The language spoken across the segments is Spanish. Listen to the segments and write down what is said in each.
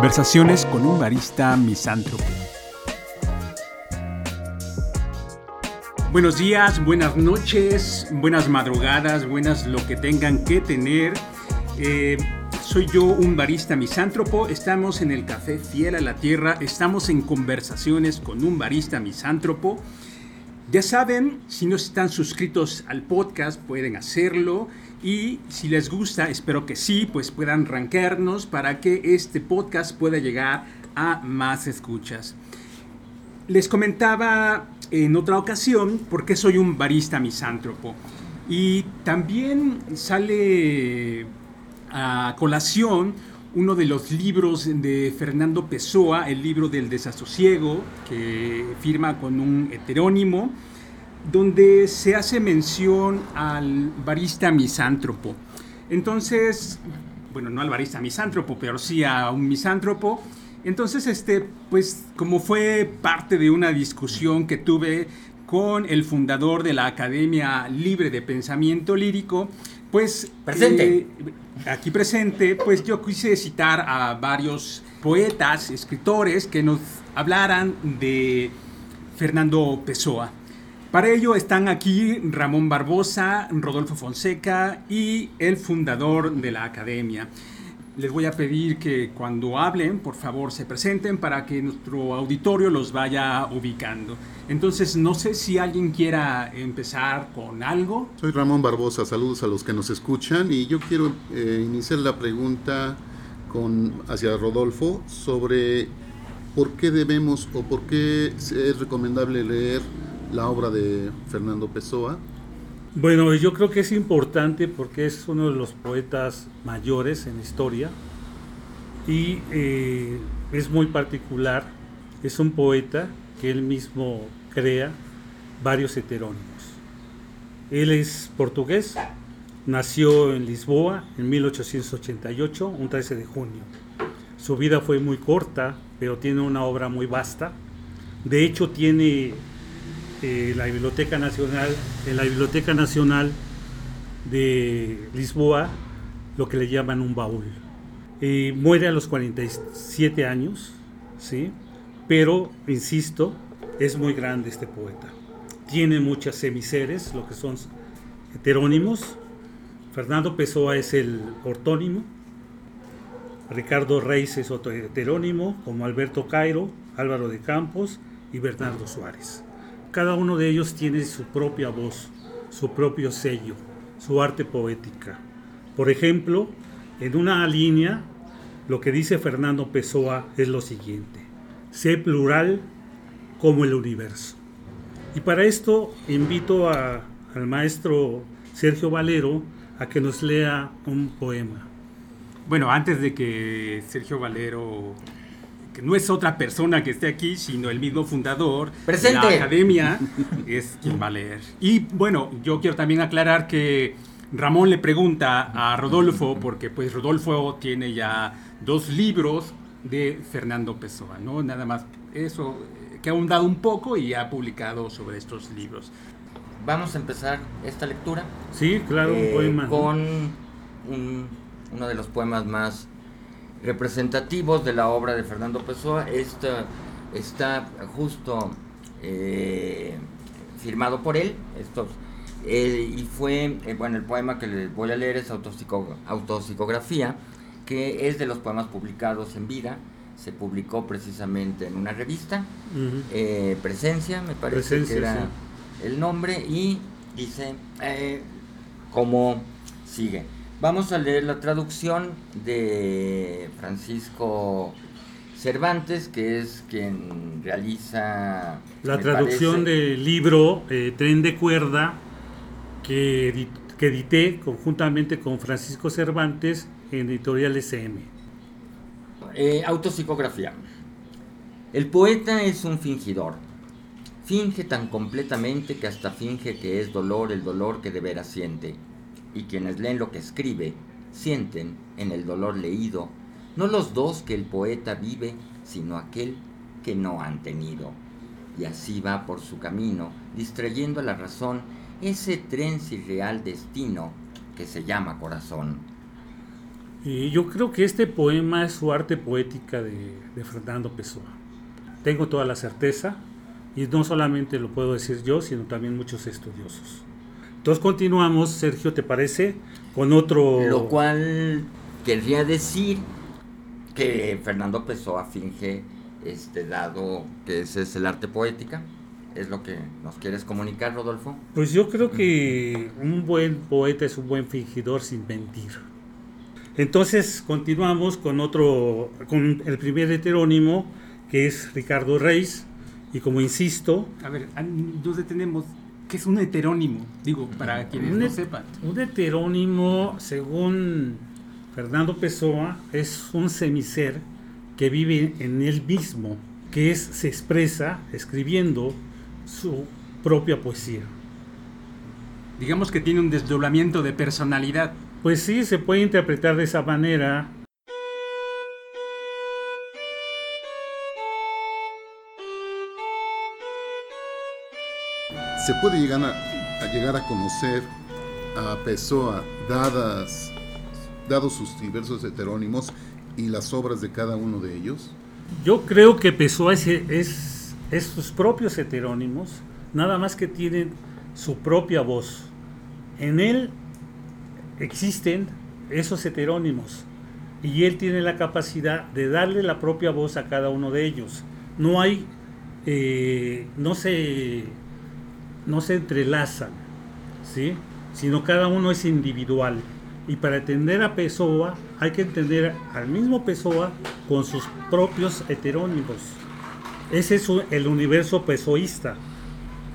Conversaciones con un barista misántropo. Buenos días, buenas noches, buenas madrugadas, buenas lo que tengan que tener. Eh, soy yo un barista misántropo, estamos en el Café Fiel a la Tierra, estamos en conversaciones con un barista misántropo. Ya saben, si no están suscritos al podcast, pueden hacerlo. Y si les gusta, espero que sí, pues puedan rankearnos para que este podcast pueda llegar a más escuchas. Les comentaba en otra ocasión por qué soy un barista misántropo. Y también sale a colación uno de los libros de Fernando Pessoa, el libro del desasosiego, que firma con un heterónimo, donde se hace mención al barista misántropo. Entonces, bueno, no al barista misántropo, pero sí a un misántropo. Entonces, este, pues como fue parte de una discusión que tuve con el fundador de la Academia Libre de Pensamiento Lírico, pues presente. Eh, aquí presente, pues yo quise citar a varios poetas, escritores que nos hablaran de Fernando Pessoa. Para ello están aquí Ramón Barbosa, Rodolfo Fonseca y el fundador de la academia. Les voy a pedir que cuando hablen, por favor, se presenten para que nuestro auditorio los vaya ubicando. Entonces, no sé si alguien quiera empezar con algo. Soy Ramón Barbosa, saludos a los que nos escuchan y yo quiero eh, iniciar la pregunta con, hacia Rodolfo sobre por qué debemos o por qué es recomendable leer la obra de Fernando Pessoa. Bueno, yo creo que es importante porque es uno de los poetas mayores en historia y eh, es muy particular. Es un poeta que él mismo crea varios heterónimos. Él es portugués, nació en Lisboa en 1888, un 13 de junio. Su vida fue muy corta, pero tiene una obra muy vasta. De hecho, tiene eh, la Biblioteca Nacional, en la Biblioteca Nacional de Lisboa, lo que le llaman un baúl. Eh, muere a los 47 años, ¿sí? pero, insisto, es muy grande este poeta. Tiene muchas semiseres, lo que son heterónimos. Fernando Pessoa es el ortónimo. Ricardo Reis es otro heterónimo, como Alberto Cairo, Álvaro de Campos y Bernardo Suárez. Cada uno de ellos tiene su propia voz, su propio sello, su arte poética. Por ejemplo, en una línea, lo que dice Fernando Pessoa es lo siguiente, sé plural como el universo. Y para esto invito al maestro Sergio Valero a que nos lea un poema. Bueno, antes de que Sergio Valero que no es otra persona que esté aquí, sino el mismo fundador de la academia, es quien va a leer. Y bueno, yo quiero también aclarar que Ramón le pregunta a Rodolfo, porque pues Rodolfo tiene ya dos libros de Fernando Pessoa, ¿no? Nada más eso, que ha ahondado un poco y ha publicado sobre estos libros. Vamos a empezar esta lectura. Sí, claro, un eh, poema. Con uno de los poemas más representativos de la obra de Fernando Pessoa. Esta está justo eh, firmado por él. Esto, eh, y fue, eh, bueno, el poema que les voy a leer es Autopsicografía, que es de los poemas publicados en vida. Se publicó precisamente en una revista, Presencia, me parece que era el nombre, y dice como sigue. Vamos a leer la traducción de Francisco Cervantes, que es quien realiza... La traducción del libro eh, Tren de Cuerda, que, que edité conjuntamente con Francisco Cervantes en Editorial SM. Eh, autopsicografía. El poeta es un fingidor. Finge tan completamente que hasta finge que es dolor el dolor que de veras siente y quienes leen lo que escribe sienten en el dolor leído no los dos que el poeta vive, sino aquel que no han tenido. Y así va por su camino, distrayendo a la razón ese tren sin real destino que se llama corazón. Y yo creo que este poema es su arte poética de, de Fernando Pessoa. Tengo toda la certeza, y no solamente lo puedo decir yo, sino también muchos estudiosos. Entonces continuamos, Sergio, ¿te parece? Con otro... Lo cual querría decir que Fernando Pessoa finge, este, dado que ese es el arte poética, ¿Es lo que nos quieres comunicar, Rodolfo? Pues yo creo que un buen poeta es un buen fingidor sin mentir. Entonces continuamos con otro, con el primer heterónimo, que es Ricardo Reis, y como insisto... A ver, nos detenemos. ¿Qué es un heterónimo? Digo, para quienes no sepan. Un heterónimo, según Fernando Pessoa, es un semiser que vive en él mismo, que es, se expresa escribiendo su propia poesía. Digamos que tiene un desdoblamiento de personalidad. Pues sí, se puede interpretar de esa manera. Se puede llegar a, llegar a conocer a Pessoa, dadas, dados sus diversos heterónimos y las obras de cada uno de ellos. Yo creo que Pessoa es es sus propios heterónimos, nada más que tienen su propia voz. En él existen esos heterónimos y él tiene la capacidad de darle la propia voz a cada uno de ellos. No hay, eh, no se, no se entrelazan, ¿sí? sino cada uno es individual. Y para entender a Pessoa hay que entender al mismo Pessoa con sus propios heterónimos. Ese es el universo pesoísta,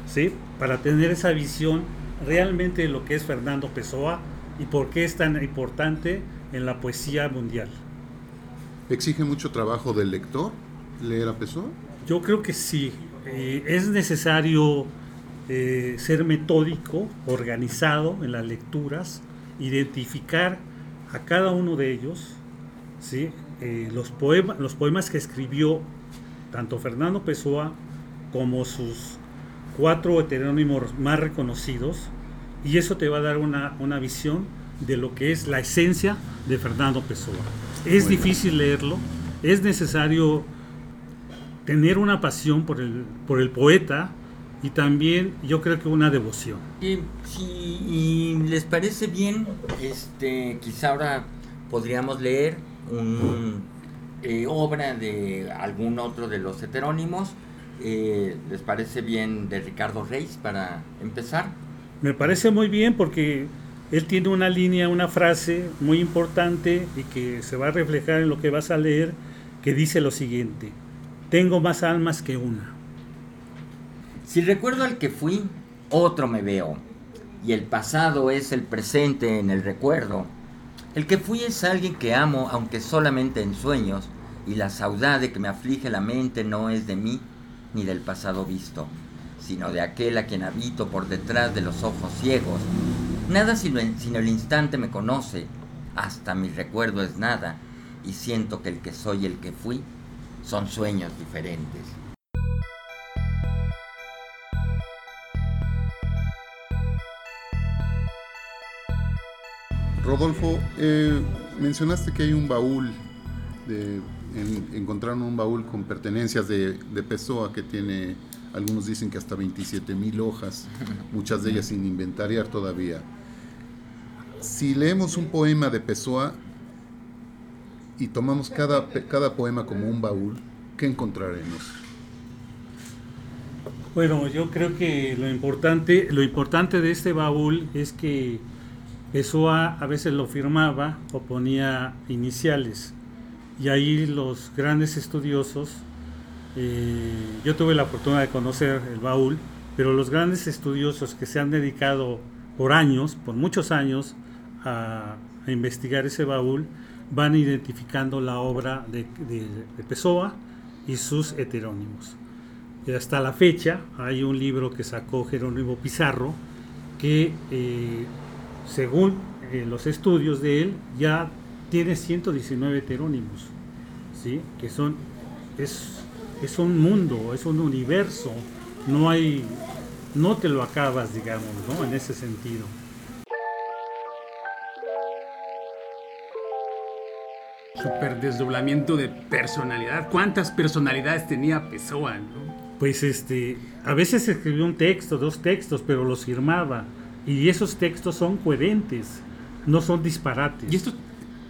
¿sí? Para tener esa visión realmente de lo que es Fernando Pessoa y por qué es tan importante en la poesía mundial. ¿Exige mucho trabajo del lector leer a Pessoa? Yo creo que sí. Eh, es necesario eh, ser metódico, organizado en las lecturas, identificar a cada uno de ellos, ¿sí? Eh, los, poemas, los poemas que escribió tanto Fernando Pessoa como sus cuatro heterónimos más reconocidos, y eso te va a dar una, una visión de lo que es la esencia de Fernando Pessoa. Es difícil leerlo, es necesario tener una pasión por el, por el poeta y también yo creo que una devoción. Y, si les parece bien, este, quizá ahora podríamos leer un eh, obra de algún otro de los heterónimos. Eh, ¿Les parece bien de Ricardo Reis para empezar? Me parece muy bien porque él tiene una línea, una frase muy importante y que se va a reflejar en lo que vas a leer, que dice lo siguiente, tengo más almas que una. Si recuerdo al que fui, otro me veo, y el pasado es el presente en el recuerdo. El que fui es alguien que amo, aunque solamente en sueños, y la saudade que me aflige la mente no es de mí ni del pasado visto, sino de aquel a quien habito por detrás de los ojos ciegos. Nada sino, el instante me conoce, hasta mi recuerdo es nada, y siento que el que soy y el que fui son sueños diferentes. Rodolfo, eh, mencionaste que hay un baúl de encontraron un baúl con pertenencias de, de Pessoa que tiene, algunos dicen que hasta 27 mil hojas, muchas de ellas sin inventariar todavía. Si leemos un poema de Pessoa y tomamos cada, cada poema como un baúl, ¿qué encontraremos? Bueno, yo creo que lo importante, lo importante de este baúl es que Pessoa a veces lo firmaba o ponía iniciales y ahí los grandes estudiosos, eh, yo tuve la fortuna de conocer el baúl, pero los grandes estudiosos que se han dedicado por años, por muchos años, a, investigar ese baúl, van identificando la obra de, Pessoa y sus heterónimos. Y hasta la fecha hay un libro que sacó Jerónimo Pizarro que, eh, según eh, los estudios de él, ya tiene 119 heterónimos, ¿sí? que son, es, es un mundo, es un universo, no hay, no te lo acabas, digamos, ¿no? en ese sentido. super desdoblamiento de personalidad. ¿Cuántas personalidades tenía Pessoa? ¿no? Pues este, a veces escribió un texto, dos textos, pero los firmaba. Y esos textos son coherentes, no son disparates. ¿Y estos,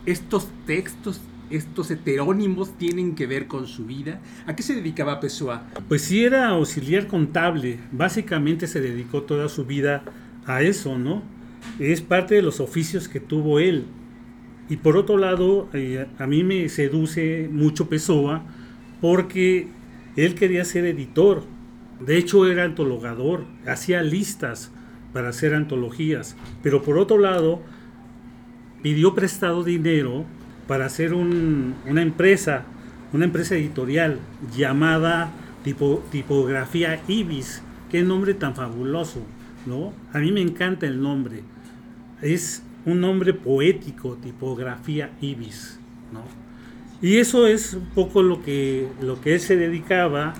estos textos, estos heterónimos tienen que ver con su vida? ¿A qué se dedicaba Pessoa? Pues sí era auxiliar contable, básicamente se dedicó toda su vida a eso, ¿no? Es parte de los oficios que tuvo él. Y por otro lado, eh, a mí me seduce mucho Pessoa porque él quería ser editor. De hecho, era antologador, hacía listas para hacer antologías. Pero por otro lado, pidió prestado dinero para hacer una empresa, una empresa editorial llamada tipo, Tipografía Ibis. Qué nombre tan fabuloso, ¿no? A mí me encanta el nombre. Es un nombre poético, Tipografía Ibis, ¿no? Y eso es un poco lo que, lo que él se dedicaba.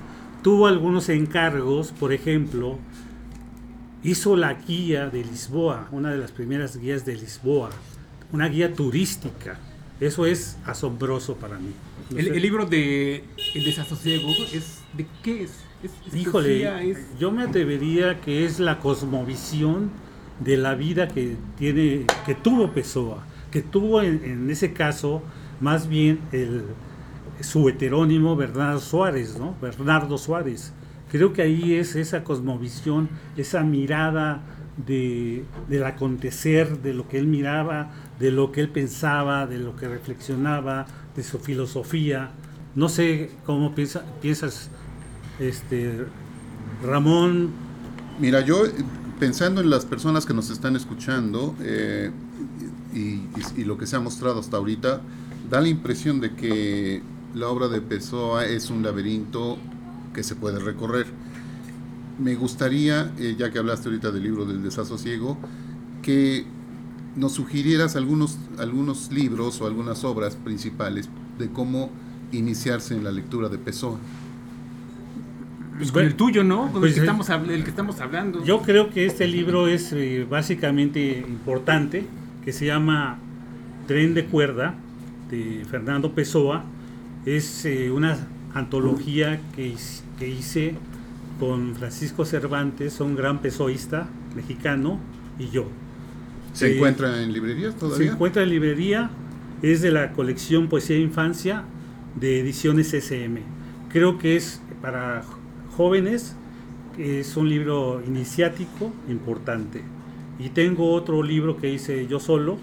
Tuvo algunos encargos, por ejemplo, hizo la guía de Lisboa, una de las primeras guías de Lisboa, una guía turística. Eso es asombroso para mí. el, libro de El desasosiego, ¿es, ¿de qué es? Híjole, yo me atrevería que es la cosmovisión de la vida que tiene, que tuvo Pessoa, que tuvo en, en ese caso más bien el, su heterónimo Bernardo Suárez, ¿no? Bernardo Suárez. Creo que ahí es esa cosmovisión, esa mirada de, del acontecer, de lo que él miraba, de lo que él pensaba, de lo que reflexionaba, de su filosofía. No sé cómo piensa, piensas, este, Ramón. Mira, yo pensando en las personas que nos están escuchando eh, y, lo que se ha mostrado hasta ahorita, da la impresión de que la obra de Pessoa es un laberinto que se puede recorrer. Me gustaría, eh, ya que hablaste ahorita del libro del desasosiego, que nos sugirieras algunos, algunos libros o algunas obras principales de cómo iniciarse en la lectura de Pessoa. Pues con el tuyo, ¿no? Con el, pues que estamos, el que estamos hablando. Yo creo que este libro es eh, básicamente importante, que se llama Tren de Cuerda, de Fernando Pessoa. Es eh, una antología que, que, hice con Francisco Cervantes, un gran pesoísta mexicano, y yo. ¿Se eh, encuentra en librerías todavía? Se encuentra en librería, es de la colección Poesía de Infancia de Ediciones SM. Creo que es para jóvenes, es un libro iniciático importante. Y tengo otro libro que hice yo solo,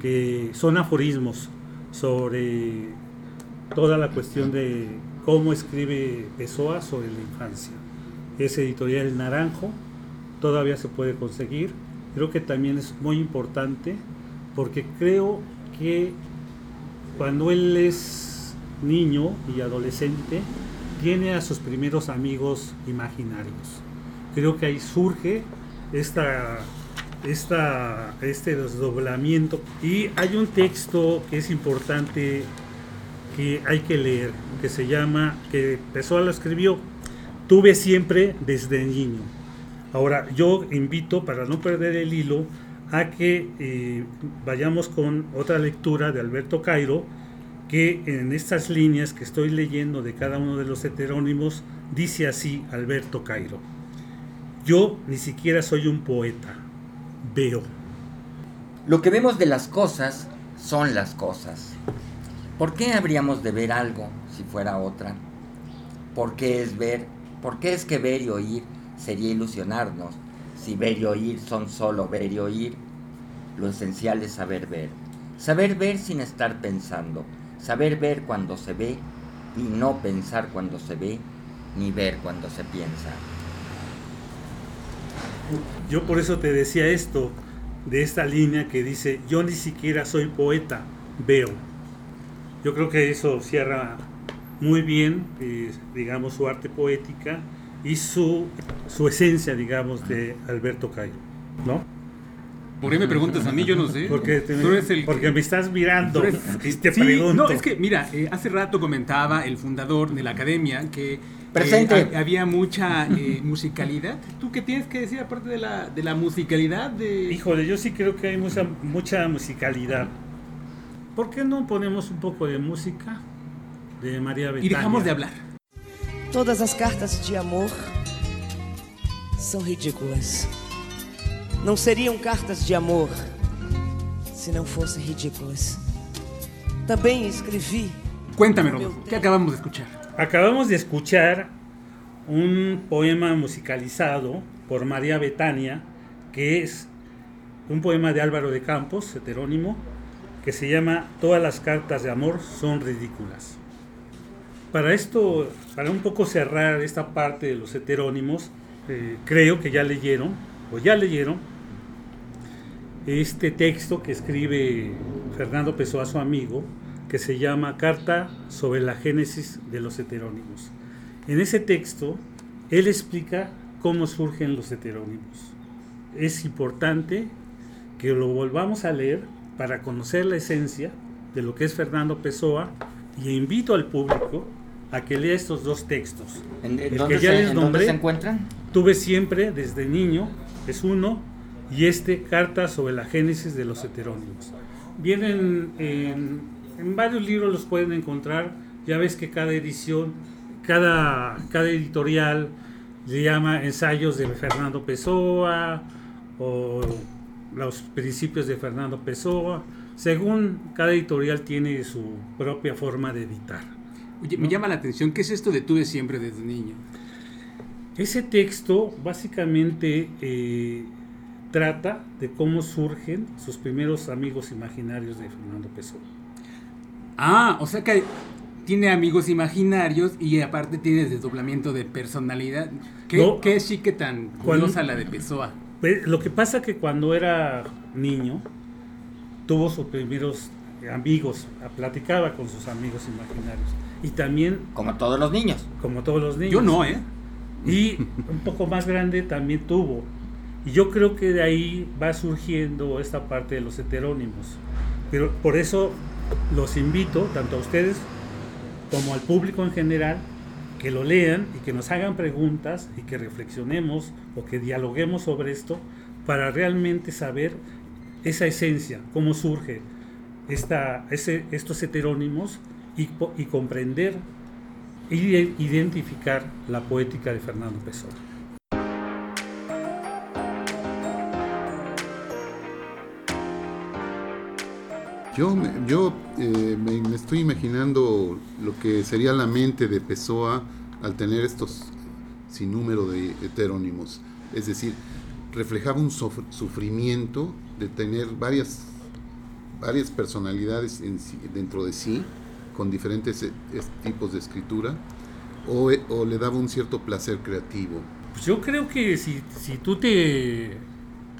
que son aforismos sobre toda la cuestión de cómo escribe Pessoa sobre la infancia. Es editorial Naranjo, todavía se puede conseguir. Creo que también es muy importante porque creo que cuando él es niño y adolescente, tiene a sus primeros amigos imaginarios. Creo que ahí surge esta, esta, este desdoblamiento. Y hay un texto que es importante que hay que leer, que se llama, que Pessoa lo escribió, Tuve siempre desde niño. Ahora, yo invito, para no perder el hilo, a que eh, vayamos con otra lectura de Alberto Cairo, que en estas líneas que estoy leyendo de cada uno de los heterónimos, dice así Alberto Cairo. Yo ni siquiera soy un poeta, veo. Lo que vemos de las cosas son las cosas. ¿Por qué habríamos de ver algo si fuera otra? ¿Por qué es ver? ¿Por qué es que ver y oír sería ilusionarnos? Si ver y oír son solo ver y oír, lo esencial es saber ver. Saber ver sin estar pensando, Saber ver cuando se ve y no pensar cuando se ve, ni ver cuando se piensa. Yo por eso te decía esto, de esta línea que dice, yo ni siquiera soy poeta, veo. Yo creo que eso cierra muy bien, eh, digamos, su arte poética y su, su esencia, digamos, de Alberto Cayo, ¿no? ¿Por qué me preguntas a mí? Yo no sé. Porque, porque me estás mirando. te No, es que, mira, eh, hace rato comentaba el fundador de la academia que eh, había mucha eh, musicalidad. ¿Tú qué tienes que decir aparte de la, de la musicalidad? De... Híjole, yo sí creo que hay mucha, mucha musicalidad. ¿Por qué no ponemos un poco de música de María Betania? Y dejamos de hablar. Todas as cartas de amor são ridículas. Não seriam cartas de amor se não fossem ridículas. Também escrevi. Cuéntame, Rodolfo, ¿qué acabamos de escuchar? Acabamos de escuchar un poema musicalizado por María Betania, que es un poema de Álvaro de Campos, heterónimo, que se llama Todas las cartas de amor son ridículas. Para esto, para un poco cerrar esta parte de los heterónimos, eh, creo que ya leyeron, o ya leyeron, este texto que escribe Fernando Pessoa, su amigo, que se llama Carta sobre la Génesis de los heterónimos. En ese texto, él explica cómo surgen los heterónimos. Es importante que lo volvamos a leer para conocer la esencia de lo que es Fernando Pessoa y invito al público a que lea estos dos textos. ¿En, en El dónde, que ya se, les nombré, se encuentran? Tuve siempre, desde niño, es uno, y este, Carta sobre la Génesis de los Heterónimos. Vienen en, en varios libros, los pueden encontrar. Ya ves que cada edición, cada, cada editorial le llama ensayos de Fernando Pessoa o los principios de Fernando Pessoa. Según cada editorial tiene su propia forma de editar. Oye, me llama la atención, ¿qué es esto de tuve siempre desde niño? Ese texto básicamente eh, trata de cómo surgen sus primeros amigos imaginarios de Fernando Pessoa. Ah, o sea que tiene amigos imaginarios y aparte tiene desdoblamiento de personalidad. ¿Qué, No. qué chique tan Cuando- curiosa la de Pessoa? Pues, Lo que pasa que cuando era niño tuvo sus primeros amigos, platicaba con sus amigos imaginarios y también Como todos los niños. como todos los niños. Yo no, ¿eh? Y un poco más grande también tuvo. Y yo creo que de ahí va surgiendo esta parte de los heterónimos. Pero por eso los invito, tanto a ustedes como al público en general, que lo lean y que nos hagan preguntas y que reflexionemos o que dialoguemos sobre esto para realmente saber esa esencia, cómo surge esta, ese, estos heterónimos y, y comprender y identificar la poética de Fernando Pessoa. Yo, yo eh, me, me estoy imaginando lo que sería la mente de Pessoa al tener estos sin número de heterónimos. Es decir, reflejaba un sufrimiento de tener varias, varias personalidades dentro de sí, con diferentes eh, tipos de escritura, o, eh, o le daba un cierto placer creativo. Pues yo creo que si, si tú te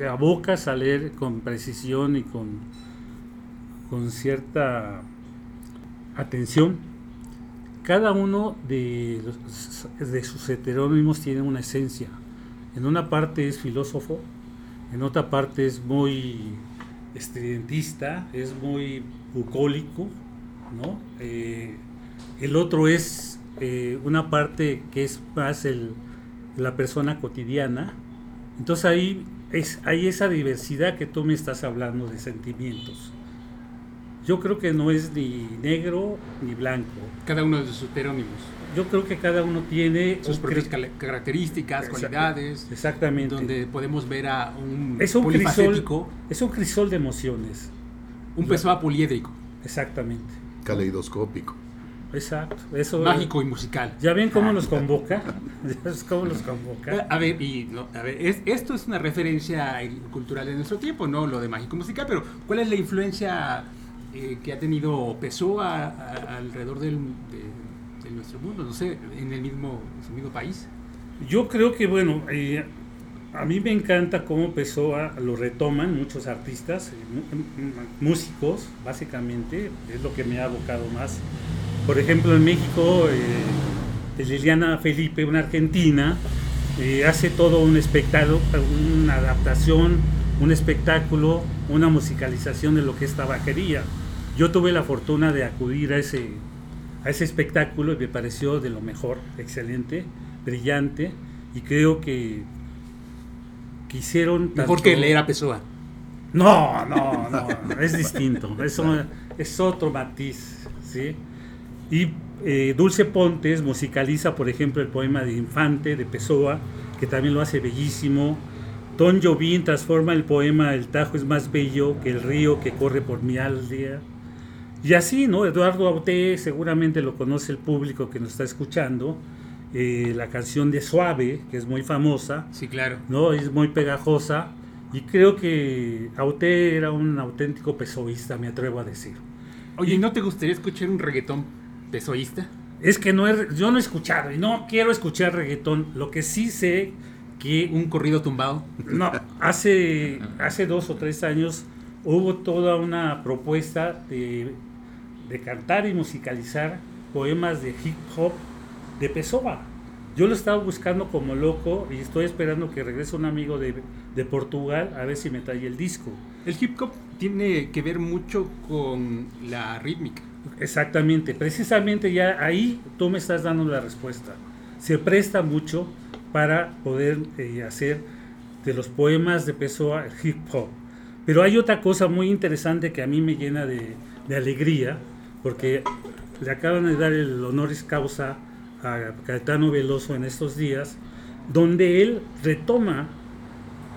abocas a leer con precisión y con, con cierta atención, cada uno de, sus heterónimos tiene una esencia. En una parte es filósofo, en otra parte es muy estridentista, es muy bucólico, ¿no? Eh, el otro es eh, una parte que es más el, la persona cotidiana. Entonces ahí es, hay esa diversidad que tú me estás hablando de sentimientos. Yo creo que no es ni negro ni blanco. Cada uno de sus heterónimos. Yo creo que cada uno tiene Sus propias características, Exacto. cualidades. Exactamente. Donde podemos ver a un, es un crisol, es un crisol de emociones. un Pessoa poliédrico, Exactamente. Caleidoscópico. Exacto. Eso mágico y musical. ¿Ya ven cómo los convoca? ¿Ya ves cómo los convoca? A ver, y, no, a ver es- esto es una referencia cultural de nuestro tiempo, ¿no? Lo de mágico musical, pero ¿cuál es la influencia eh, que ha tenido Pessoa a- a- alrededor del, de, de nuestro mundo? No sé, en el mismo, en su mismo país. Yo creo que, bueno, eh, a mí me encanta cómo Pessoa lo retoman muchos artistas, eh, mu- m- músicos, básicamente, es lo que me ha abocado más. Por ejemplo, en México, eh, Liliana Felipe, una argentina, eh, hace todo un espectáculo, una adaptación, un espectáculo, una musicalización de lo que es tabaquería. Yo tuve la fortuna de acudir a ese, a ese espectáculo y me pareció de lo mejor, excelente, brillante, y creo que quisieron... Mejor que leer a Pessoa. No, no, no, es distinto, es, es otro matiz, ¿sí? Y eh, Dulce Pontes musicaliza, por ejemplo, el poema de Infante de Pessoa, que también lo hace bellísimo. Ton Jovín transforma el poema El Tajo es más bello que el río que corre por mi aldea. Y así, ¿no? Eduardo Auté, seguramente lo conoce el público que nos está escuchando. Eh, la canción de Suave, que es muy famosa. Sí, claro. ¿no? Es muy pegajosa. Y creo que Auté era un auténtico pesoísta, me atrevo a decir. Oye, ¿no te gustaría escuchar un reggaetón pesoísta? Es que no he, yo no he escuchado y no quiero escuchar reggaetón. Lo que sí sé que... ¿Un corrido tumbado? No, hace, hace dos o tres años hubo toda una propuesta de, de cantar y musicalizar poemas de hip hop de Pessoa. Yo lo estaba buscando como loco y estoy esperando que regrese un amigo de, de Portugal a ver si me trae el disco. El hip hop tiene que ver mucho con la rítmica. Exactamente, precisamente ya ahí tú me estás dando la respuesta. Se presta mucho para poder eh, hacer de los poemas de Pessoa hip hop. Pero hay otra cosa muy interesante que a mí me llena de, de alegría, porque le acaban de dar el honoris causa a Caetano Veloso en estos días, donde él retoma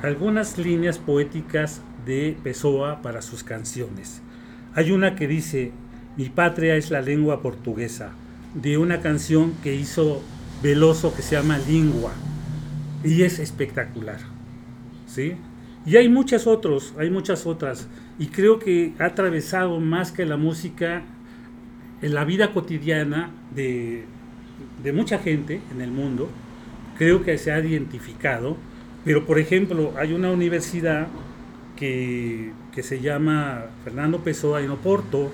algunas líneas poéticas de Pessoa para sus canciones. Hay una que dice, mi patria es la lengua portuguesa, de una canción que hizo Veloso que se llama Lingua, y es espectacular. ¿sí? Y hay muchas otros, hay muchas otras, y creo que ha atravesado más que la música en la vida cotidiana de, de mucha gente en el mundo, creo que se ha identificado, pero por ejemplo hay una universidad que, que se llama Fernando Pessoa en Oporto,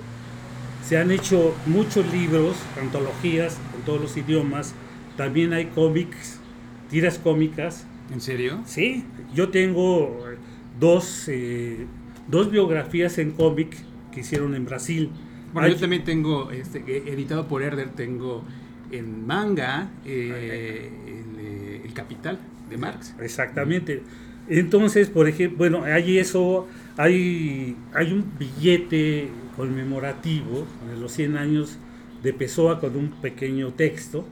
se han hecho muchos libros, antologías en todos los idiomas, también hay cómics, tiras cómicas. ¿En serio? Sí, yo tengo dos, eh, dos biografías en cómic que hicieron en Brasil. Bueno, Hay- yo también tengo, este, eh, editado por Herder, tengo en manga eh, el, eh, El Capital de Marx. Exactamente. Entonces, por ejemplo, bueno, hay eso, hay, hay un billete conmemorativo de los 100 años de Pessoa con un pequeño texto.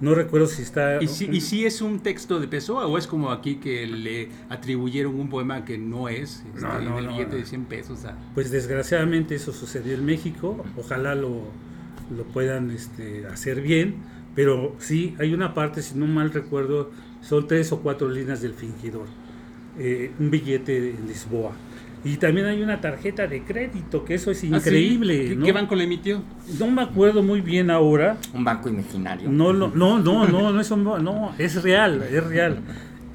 No recuerdo si está... ¿Y si, ¿Y si es un texto de Pessoa o es como aquí que le atribuyeron un poema que no es? este, No, no, en el no, billete no. de 100 pesos. ah. Pues desgraciadamente eso sucedió en México. Ojalá lo, lo puedan este, hacer bien. Pero sí, hay una parte, si no mal recuerdo, son tres o cuatro líneas del fingidor. Eh, un billete en Lisboa. Y también hay una tarjeta de crédito, que eso es ¿Ah, sí? increíble. ¿Qué, ¿no? qué banco le emitió? No me acuerdo muy bien ahora. Un banco imaginario. No, lo- no, no, no, no es, un- no, es real, es real.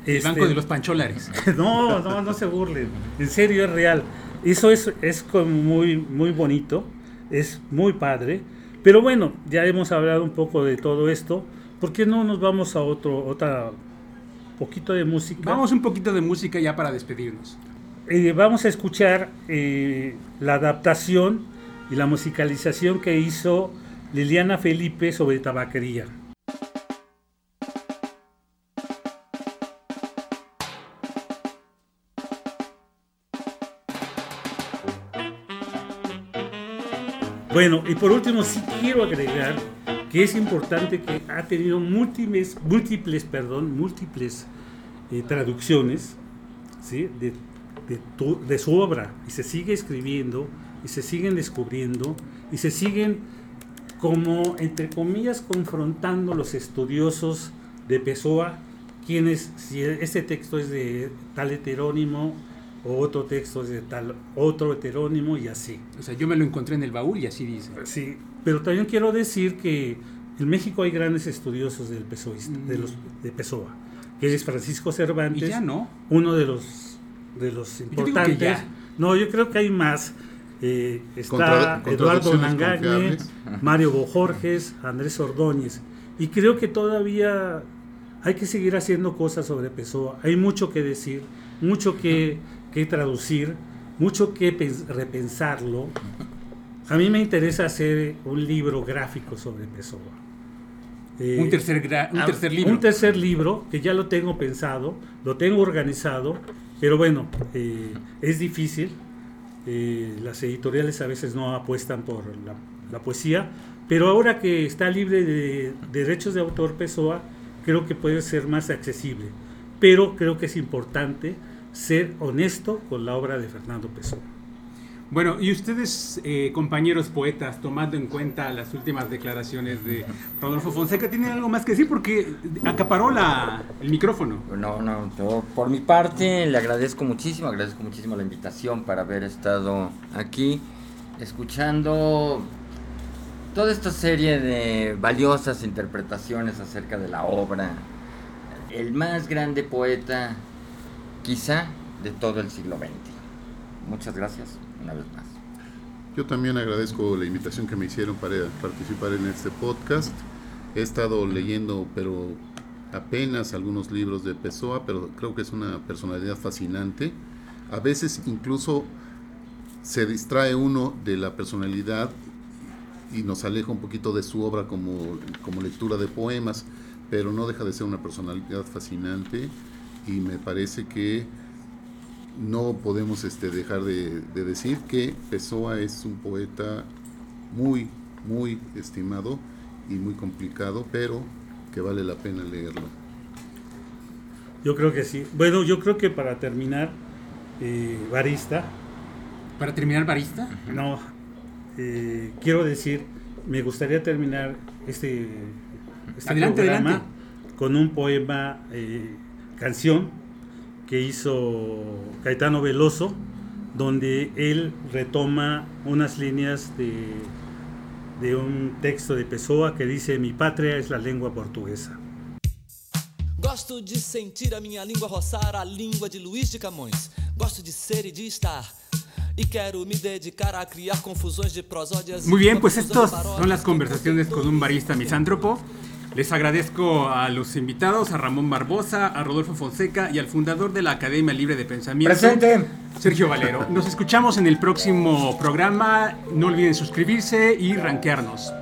El Este, banco de los pancholares. no, no, no se burlen. En serio es real. Eso es, es como muy, muy bonito, es muy padre. Pero bueno, ya hemos hablado un poco de todo esto. ¿Por qué no nos vamos a otro, otra poquito de música? Vamos un poquito de música ya para despedirnos. Eh, vamos a escuchar eh, la adaptación y la musicalización que hizo Liliana Felipe sobre tabaquería. Bueno, y por último sí quiero agregar que es importante que ha tenido múltiples, múltiples, perdón, múltiples eh, traducciones ¿sí? de, de tu- de su obra y se sigue escribiendo y se siguen descubriendo y se siguen como, entre comillas, confrontando los estudiosos de Pessoa, quienes, si este texto es de tal heterónimo o otro texto es de tal otro heterónimo y así. O sea, yo me lo encontré en el baúl y así dice. Sí, pero también quiero decir que en México hay grandes estudiosos del de los de Pessoa, que es Francisco Y Cervantes, ya no. uno de los de los importantes. No, yo creo que hay más. Eh, Contra- está Eduardo Langagne. Mario Bojorges, Andrés Ordóñez. Y creo que todavía hay que seguir haciendo cosas sobre Pessoa. Hay mucho que decir, mucho que, que traducir, mucho que pens- repensarlo. A mí me interesa hacer un libro gráfico sobre Pessoa. Eh, un, tercer gra- un ah, tercer libro. Un tercer libro que ya lo tengo pensado, lo tengo organizado, pero bueno, eh, es difícil. Eh, las editoriales a veces no apuestan por la, la poesía, pero ahora que está libre de derechos de autor Pessoa, creo que puede ser más accesible. Pero creo que es importante ser honesto con la obra de Fernando Pessoa. Bueno, y ustedes, eh, compañeros poetas, tomando en cuenta las últimas declaraciones de Rodolfo Fonseca, ¿tienen algo más que decir? Porque acaparó la, el micrófono. No, no, por mi parte le agradezco muchísimo, agradezco muchísimo la invitación para haber estado aquí escuchando toda esta serie de valiosas interpretaciones acerca de la obra. El más grande poeta, quizá, de todo el siglo XX. Muchas gracias una vez más. Yo también agradezco la invitación que me hicieron para participar en este podcast. He estado leyendo, pero apenas algunos libros de Pessoa, pero creo que es una personalidad fascinante. A veces incluso se distrae uno de la personalidad y nos aleja un poquito de su obra como, como lectura de poemas, pero no deja de ser una personalidad fascinante y me parece que no podemos este, dejar de, de, decir que Pessoa es un poeta muy, muy estimado y muy complicado, pero que vale la pena leerlo. Yo creo que sí. Bueno, yo creo que para terminar, eh, Barista. ¿Para terminar, Barista? No, eh, quiero decir, me gustaría terminar este, este adelante, programa adelante. con un poema, eh, canción, que hizo Caetano Veloso, donde él retoma unas líneas de, de un texto de Pessoa que dice, mi patria es la lengua portuguesa. Gosto de sentir a minha língua roçar a língua de Luís de Camões. Gosto de ser y de estar. Y quiero me dedicar a criar confusiones de prosodias. Muy bien, pues estas son las conversaciones con un barista misántropo. Les agradezco a los invitados, a Ramón Barbosa, a Rodolfo Fonseca y al fundador de la Academia Libre de Pensamiento, Presente. Sergio Valero. Nos escuchamos en el próximo programa. No olviden suscribirse y rankearnos.